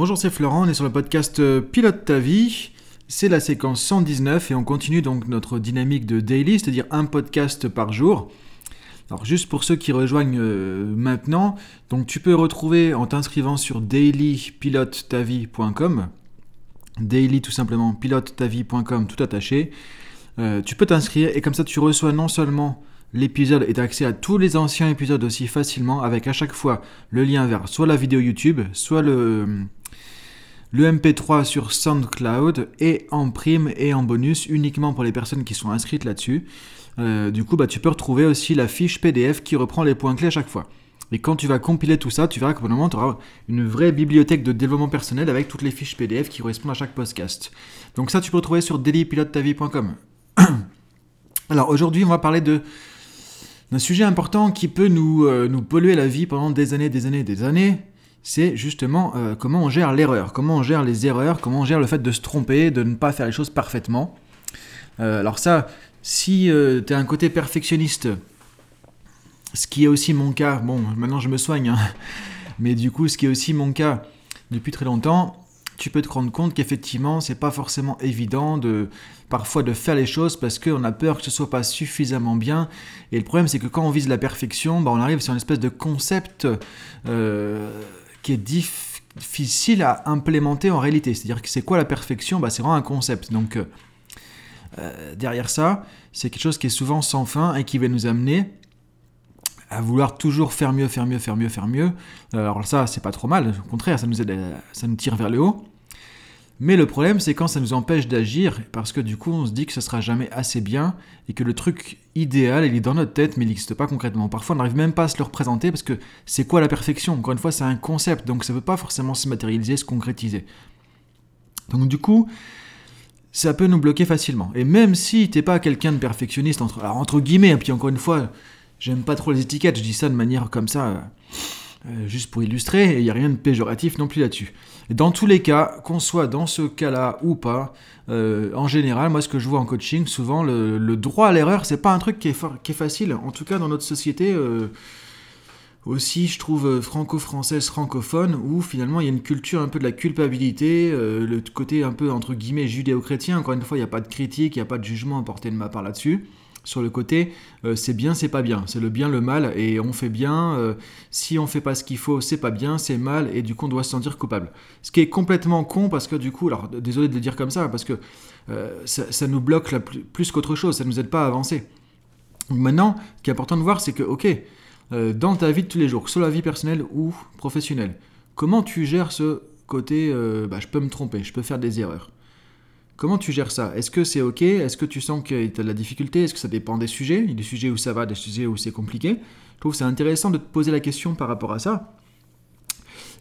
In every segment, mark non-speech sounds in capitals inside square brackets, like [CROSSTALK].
Bonjour, c'est Florent, on est sur le podcast euh, Pilote ta vie. C'est la séquence 119 et on continue donc notre dynamique de daily, c'est-à-dire un podcast par jour. Alors juste pour ceux qui rejoignent euh, maintenant, donc tu peux retrouver en t'inscrivant sur dailypilotetavie.com, daily tout simplement pilotetavie.com tout attaché. Euh, tu peux t'inscrire et comme ça tu reçois non seulement l'épisode et accès à tous les anciens épisodes aussi facilement avec à chaque fois le lien vers soit la vidéo YouTube, soit le le MP3 sur SoundCloud et en prime et en bonus uniquement pour les personnes qui sont inscrites là-dessus. Euh, du coup, bah, tu peux retrouver aussi la fiche PDF qui reprend les points clés à chaque fois. Et quand tu vas compiler tout ça, tu verras qu'au moment, tu auras une vraie bibliothèque de développement personnel avec toutes les fiches PDF qui correspondent à chaque podcast. Donc ça, tu peux retrouver sur dailypilotetavie.com. [COUGHS] Alors aujourd'hui, on va parler d'un sujet important qui peut nous, euh, nous polluer la vie pendant des années, des années, des années c'est justement euh, comment on gère l'erreur, comment on gère les erreurs, comment on gère le fait de se tromper, de ne pas faire les choses parfaitement. Euh, alors ça, si euh, tu as un côté perfectionniste, ce qui est aussi mon cas, bon, maintenant je me soigne, hein, [LAUGHS] mais du coup, ce qui est aussi mon cas depuis très longtemps, tu peux te rendre compte qu'effectivement, c'est pas forcément évident de parfois de faire les choses parce qu'on a peur que ce soit pas suffisamment bien. Et le problème, c'est que quand on vise la perfection, bah, on arrive sur une espèce de concept qui est difficile à implémenter en réalité. C'est-à-dire que c'est quoi la perfection? Bah, C'est vraiment un concept. Donc euh, euh, derrière ça, c'est quelque chose qui est souvent sans fin et qui va nous amener à vouloir toujours faire mieux, faire mieux, faire mieux, faire mieux. Alors ça, c'est pas trop mal. Au contraire, ça nous ça nous tire vers le haut. Mais le problème, c'est quand ça nous empêche d'agir, parce que du coup, on se dit que ce sera jamais assez bien, et que le truc idéal, il est dans notre tête, mais il n'existe pas concrètement. Parfois, on n'arrive même pas à se le représenter, parce que c'est quoi la perfection? Encore une fois, c'est un concept, donc ça ne peut pas forcément se matérialiser, se concrétiser. Donc du coup, ça peut nous bloquer facilement. Et même si t'es pas quelqu'un de perfectionniste, entre, guillemets, et puis encore une fois, j'aime pas trop les étiquettes, je dis ça de manière comme ça euh, juste pour illustrer, il n'y a rien de péjoratif non plus là-dessus. Dans tous les cas, qu'on soit dans ce cas-là ou pas, euh, en général, moi ce que je vois en coaching, souvent le, droit à l'erreur, c'est pas un truc qui est, qui est, facile. En tout cas, dans notre société, euh, aussi, je trouve franco-française, francophone, où finalement il y a une culture un peu de la culpabilité, le côté un peu entre guillemets judéo-chrétien. Encore une fois, il n'y a pas de critique, il n'y a pas de jugement à porter de ma part là-dessus sur le côté euh, c'est bien, c'est pas bien, c'est le bien, le mal, et on fait bien, euh, si on fait pas ce qu'il faut, c'est pas bien, c'est mal, et du coup on doit se sentir coupable. Ce qui est complètement con parce que du coup, alors désolé de le dire comme ça, parce que euh, ça, nous bloque plus, qu'autre chose, ça nous aide pas à avancer. Maintenant, ce qui est important de voir, c'est que, ok, dans ta vie de tous les jours, que ce soit la vie personnelle ou professionnelle, comment tu gères ce côté, bah, je peux me tromper, je peux faire des erreurs? Comment tu gères ça? Est-ce que c'est ok? Est-ce que tu sens que tu as de la difficulté? Est-ce que ça dépend des sujets? Il y a des sujets où ça va, des sujets où c'est compliqué. Je trouve que c'est intéressant de te poser la question par rapport à ça.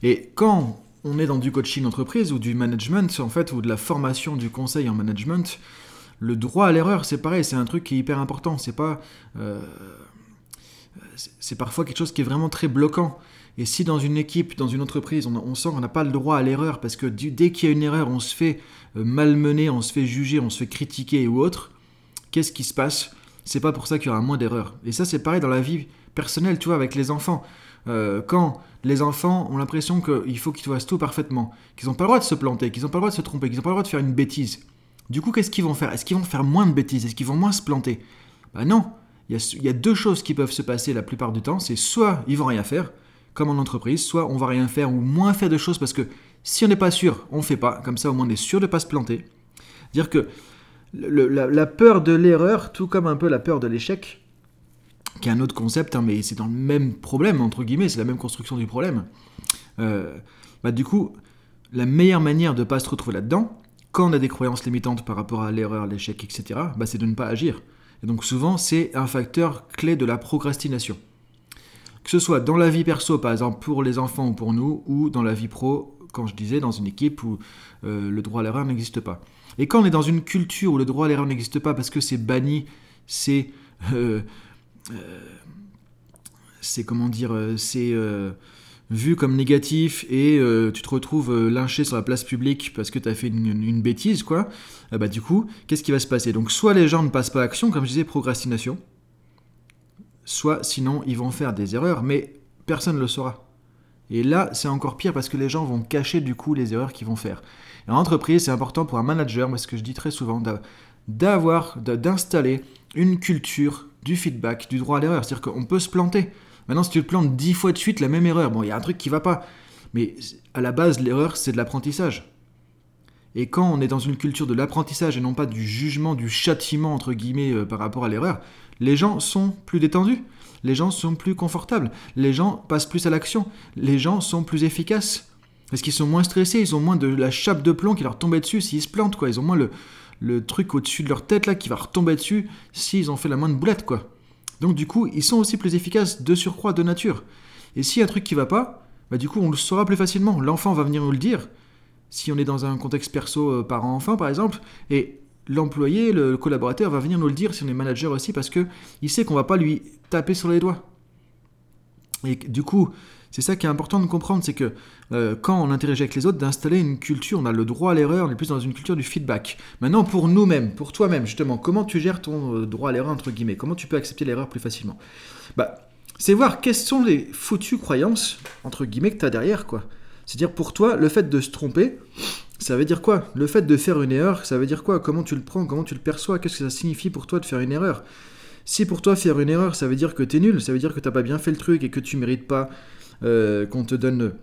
Et quand on est dans du coaching entreprise ou du management, en fait, ou de la formation du conseil en management, le droit à l'erreur, c'est pareil, c'est un truc qui est hyper important. C'est pas. Euh, c'est parfois quelque chose qui est vraiment très bloquant. Et si dans une équipe, dans une entreprise, on, sent qu'on n'a pas le droit à l'erreur, parce que dès qu'il y a une erreur, on se fait euh, malmener, on se fait juger, on se fait critiquer ou autre, qu'est-ce qui se passe? C'est pas pour ça qu'il y aura moins d'erreurs. Et ça, c'est pareil dans la vie personnelle, tu vois, avec les enfants. Euh, quand les enfants ont l'impression qu'il faut qu'ils fassent tout parfaitement, qu'ils n'ont pas le droit de se planter, qu'ils n'ont pas le droit de se tromper, qu'ils n'ont pas le droit de faire une bêtise. Du coup, qu'est-ce qu'ils vont faire? Est-ce qu'ils vont faire moins de bêtises? Est-ce qu'ils vont moins se planter? Ben non. Il y, a, il y, a, deux choses qui peuvent se passer la plupart du temps. C'est soit ils vont rien faire, comme en entreprise, soit on va rien faire ou moins faire de choses parce que si on n'est pas sûr, on ne fait pas. Comme ça, au moins, on est sûr de ne pas se planter. Dire que la, peur de l'erreur, tout comme un peu la peur de l'échec, qui est un autre concept, hein, mais c'est dans le même problème, entre guillemets, c'est la même construction du problème. Euh, bah, du coup, la meilleure manière de ne pas se retrouver là-dedans, quand on a des croyances limitantes par rapport à l'erreur, l'échec, etc., bah, c'est de ne pas agir. Et donc souvent, c'est un facteur clé de la procrastination. Que ce soit dans la vie perso, par exemple, pour les enfants ou pour nous, ou dans la vie pro, quand je disais, dans une équipe où euh, le droit à l'erreur n'existe pas. Et quand on est dans une culture où le droit à l'erreur n'existe pas parce que c'est banni, c'est... Euh, euh, comment dire, c'est vu comme négatif et tu te retrouves lynché sur la place publique parce que tu as fait une, bêtise, quoi, bah du coup, qu'est-ce qui va se passer? Donc soit les gens ne passent pas à l'action, comme je disais, procrastination, soit sinon ils vont faire des erreurs, mais personne ne le saura. Et là, c'est encore pire parce que les gens vont cacher du coup les erreurs qu'ils vont faire. en entreprise, c'est important pour un manager, ce que je dis très souvent, d'avoir, d'installer une culture du feedback, du droit à l'erreur. C'est-à-dire qu'on peut se planter. Maintenant, si tu te plantes dix fois de suite la même erreur, bon, il y a un truc qui va pas. Mais à la base, l'erreur, c'est de l'apprentissage. Et quand on est dans une culture de l'apprentissage et non pas du jugement, du châtiment, entre guillemets, euh, par rapport à l'erreur, les gens sont plus détendus, les gens sont plus confortables, les gens passent plus à l'action, les gens sont plus efficaces. Parce qu'ils sont moins stressés, ils ont moins de la chape de plomb qui leur tombait dessus s'ils se plantent, quoi. Ils ont moins le, truc au-dessus de leur tête, là, qui va retomber dessus s'ils ont fait la moindre boulette, quoi. Donc du coup, ils sont aussi plus efficaces de surcroît, de nature. Et s'il y a un truc qui va pas, bah du coup, on le saura plus facilement. L'enfant va venir nous le dire, si on est dans un contexte perso euh, parent-enfant, par exemple, et l'employé, le collaborateur va venir nous le dire si on est manager aussi, parce que il sait qu'on va pas lui taper sur les doigts. Et du coup, c'est ça qui est important de comprendre, c'est que euh, quand on interagit avec les autres, d'installer une culture, on a le droit à l'erreur, on est plus dans une culture du feedback. Maintenant, pour nous-mêmes, pour toi-même, justement, comment tu gères ton euh, droit à l'erreur, entre guillemets? Comment tu peux accepter l'erreur plus facilement? Bah, c'est voir quelles sont les foutues croyances, entre guillemets, que tu as derrière, quoi. C'est-à-dire, pour toi, le fait de se tromper, ça veut dire quoi? Le fait de faire une erreur, ça veut dire quoi? Comment tu le prends? Comment tu le perçois? Qu'est-ce que ça signifie pour toi de faire une erreur? Si pour toi, faire une erreur, ça veut dire que tu es nul, ça veut dire que tu pas bien fait le truc et que tu mérites pas euh, qu'on te donne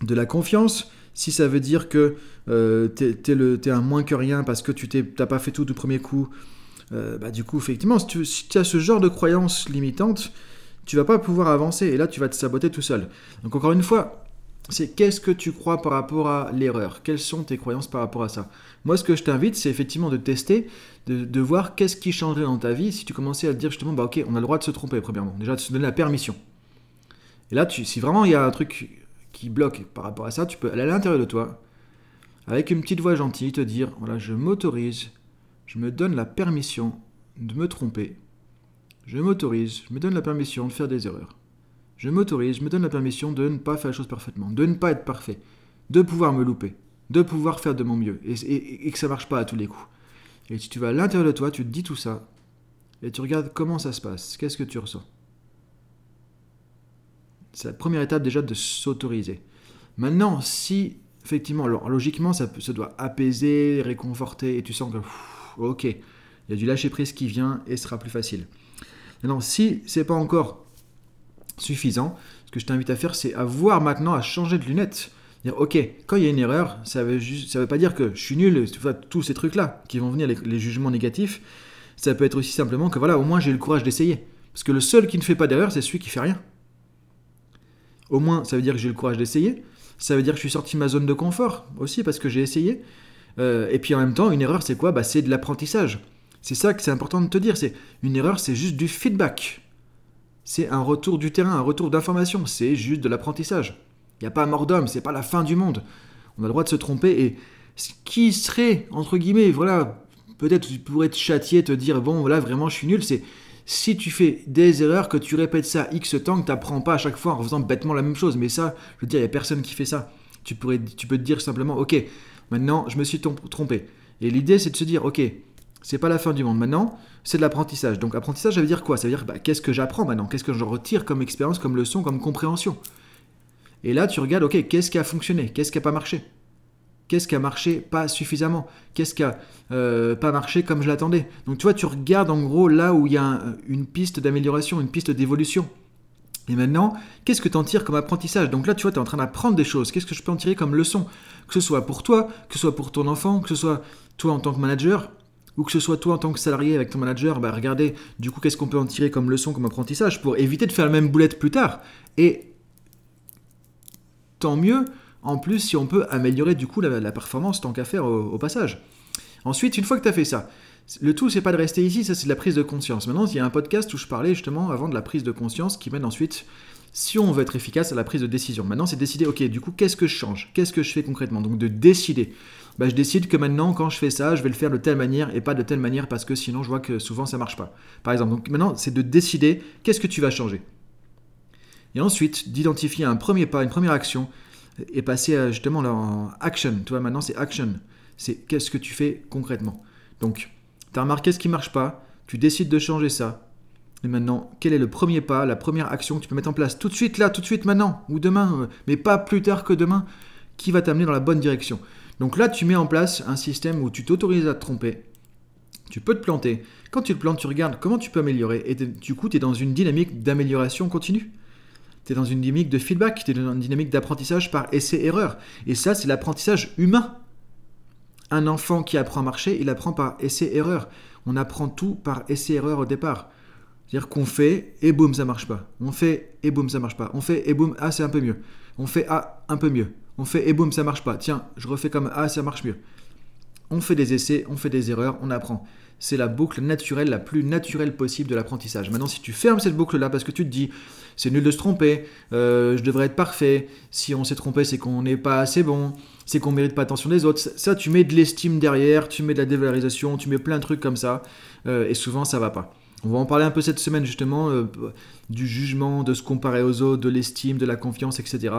de la confiance, si ça veut dire que euh, tu es, un moins que rien parce que tu n'as pas fait tout du premier coup, euh, bah, du coup, effectivement, si tu, as ce genre de croyances limitantes, tu vas pas pouvoir avancer et là, tu vas te saboter tout seul. Donc, encore une fois, c'est qu'est-ce que tu crois par rapport à l'erreur? Quelles sont tes croyances par rapport à ça? Moi, ce que je t'invite, c'est effectivement de tester, de, voir qu'est-ce qui changerait dans ta vie si tu commençais à te dire justement, bah ok, on a le droit de se tromper, premièrement. Déjà, de se donner la permission. Et là, si vraiment il y a un truc qui bloque par rapport à ça, tu peux aller à l'intérieur de toi, avec une petite voix gentille, te dire, voilà, je m'autorise, je me donne la permission de me tromper. Je m'autorise, je me donne la permission de faire des erreurs. Je m'autorise, je me donne la permission de ne pas faire les choses parfaitement, de ne pas être parfait, de pouvoir me louper, de pouvoir faire de mon mieux, et, que ça marche pas à tous les coups. Et si tu vas à l'intérieur de toi, tu te dis tout ça, et tu regardes comment ça se passe, qu'est-ce que tu ressens. C'est la première étape déjà de s'autoriser. Maintenant, si effectivement, logiquement, ça, doit apaiser, réconforter, et tu sens que, ok, il y a du lâcher prise qui vient et ce sera plus facile. Maintenant, si c'est pas encore suffisant, ce que je t'invite à faire, c'est à voir maintenant, à changer de lunettes. Dire, ok, quand il y a une erreur, ça ça veut pas dire que je suis nul, tous ces trucs-là qui vont venir, les, les, jugements négatifs, ça peut être aussi simplement que voilà, au moins j'ai le courage d'essayer. Parce que le seul qui ne fait pas d'erreur, c'est celui qui fait rien. Au moins, ça veut dire que j'ai le courage d'essayer. Ça veut dire que je suis sorti de ma zone de confort aussi parce que j'ai essayé. Euh, et puis en même temps, une erreur, c'est quoi? Bah, C'est de l'apprentissage. C'est ça que c'est important de te dire. C'est une erreur, c'est juste du feedback. C'est un retour du terrain, un retour d'information. C'est juste de l'apprentissage. Il n'y a pas mort d'homme, c'est pas la fin du monde. On a le droit de se tromper et ce qui serait entre guillemets, voilà, peut-être tu pourrais te châtier, te dire bon, voilà, vraiment, je suis nul. C'est si tu fais des erreurs, que tu répètes ça X temps, que tu n'apprends pas à chaque fois en faisant bêtement la même chose, mais ça, je veux dire, il n'y a personne qui fait ça. Tu, pourrais, tu peux te dire simplement, ok, maintenant je me suis trompé. Et l'idée, c'est de se dire, ok, c'est pas la fin du monde. Maintenant, c'est de l'apprentissage. Donc, apprentissage, ça veut dire quoi? Ça veut dire, bah, qu'est-ce que j'apprends maintenant? Qu'est-ce que je retire comme expérience, comme leçon, comme compréhension? Et là, tu regardes, ok, qu'est-ce qui a fonctionné? Qu'est-ce qui n'a pas marché? Qu'est-ce qui a marché pas suffisamment? Qu'est-ce qui a euh, pas marché comme je l'attendais? Donc tu vois, tu regardes en gros là où il y a une piste d'amélioration, une piste d'évolution. Et maintenant, qu'est-ce que tu en tires comme apprentissage? Donc là, tu vois, tu es en train d'apprendre des choses. Qu'est-ce que je peux en tirer comme leçon? Que ce soit pour toi, que ce soit pour ton enfant, que ce soit toi en tant que manager, ou que ce soit toi en tant que salarié avec ton manager, bah regardez, du coup, qu'est-ce qu'on peut en tirer comme leçon, comme apprentissage, pour éviter de faire la même boulette plus tard. Et tant mieux, en plus, si on peut améliorer du coup la, performance tant qu'à faire au, passage. Ensuite, une fois que tu as fait ça, le tout, c'est pas de rester ici, ça c'est de la prise de conscience. Maintenant, il y a un podcast où je parlais justement avant de la prise de conscience qui mène ensuite, si on veut être efficace, à la prise de décision. Maintenant, c'est décider, ok, du coup, qu'est-ce que je change? Qu'est-ce que je fais concrètement? Donc, de décider. Bah, je décide que maintenant, quand je fais ça, je vais le faire de telle manière et pas de telle manière parce que sinon, je vois que souvent, ça marche pas. Par exemple, donc maintenant, c'est de décider qu'est-ce que tu vas changer. Et ensuite, d'identifier un premier pas, une première action et passer à, justement en action. Tu vois, maintenant c'est action. C'est qu'est-ce que tu fais concrètement. Donc, tu as remarqué ce qui marche pas, tu décides de changer ça. Et maintenant, quel est le premier pas, la première action que tu peux mettre en place tout de suite, là, tout de suite, maintenant, ou demain, euh, mais pas plus tard que demain, qui va t'amener dans la bonne direction Donc là, tu mets en place un système où tu t'autorises à te tromper, tu peux te planter. Quand tu te plantes, tu regardes comment tu peux améliorer. Et du coup, tu es dans une dynamique d'amélioration continue. Tu es dans une dynamique de feedback, tu es dans une dynamique d'apprentissage par essai-erreur. Et ça, c'est l'apprentissage humain. Un enfant qui apprend à marcher, il apprend par essai-erreur. On apprend tout par essai-erreur au départ. C'est-à-dire qu'on fait et boum, ça marche pas. On fait et boum, ça marche pas. On fait et boum, ah, c'est un peu mieux. On fait ah, un peu mieux. On fait et boum, ça marche pas. Tiens, je refais comme ah, ça marche mieux. On fait des essais, on fait des erreurs, on apprend c'est la boucle naturelle, la plus naturelle possible de l'apprentissage. Maintenant, si tu fermes cette boucle-là parce que tu te dis, c'est nul de se tromper, euh, je devrais être parfait, si on s'est trompé, c'est qu'on n'est pas assez bon, c'est qu'on mérite pas attention des autres, ça, tu mets de l'estime derrière, tu mets de la dévalorisation, tu mets plein de trucs comme ça, euh, et souvent, ça va pas. On va en parler un peu cette semaine, justement, euh, du jugement, de se comparer aux autres, de l'estime, de la confiance, etc.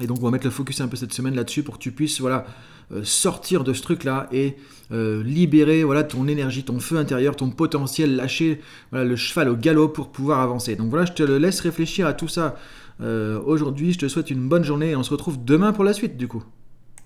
Et donc, on va mettre le focus un peu cette semaine là-dessus pour que tu puisses, voilà, euh, sortir de ce truc-là et euh, libérer voilà, ton énergie, ton feu intérieur, ton potentiel, lâcher voilà, le cheval au galop pour pouvoir avancer. Donc voilà, je te laisse réfléchir à tout ça aujourd'hui. Je te souhaite une bonne journée et on se retrouve demain pour la suite du coup.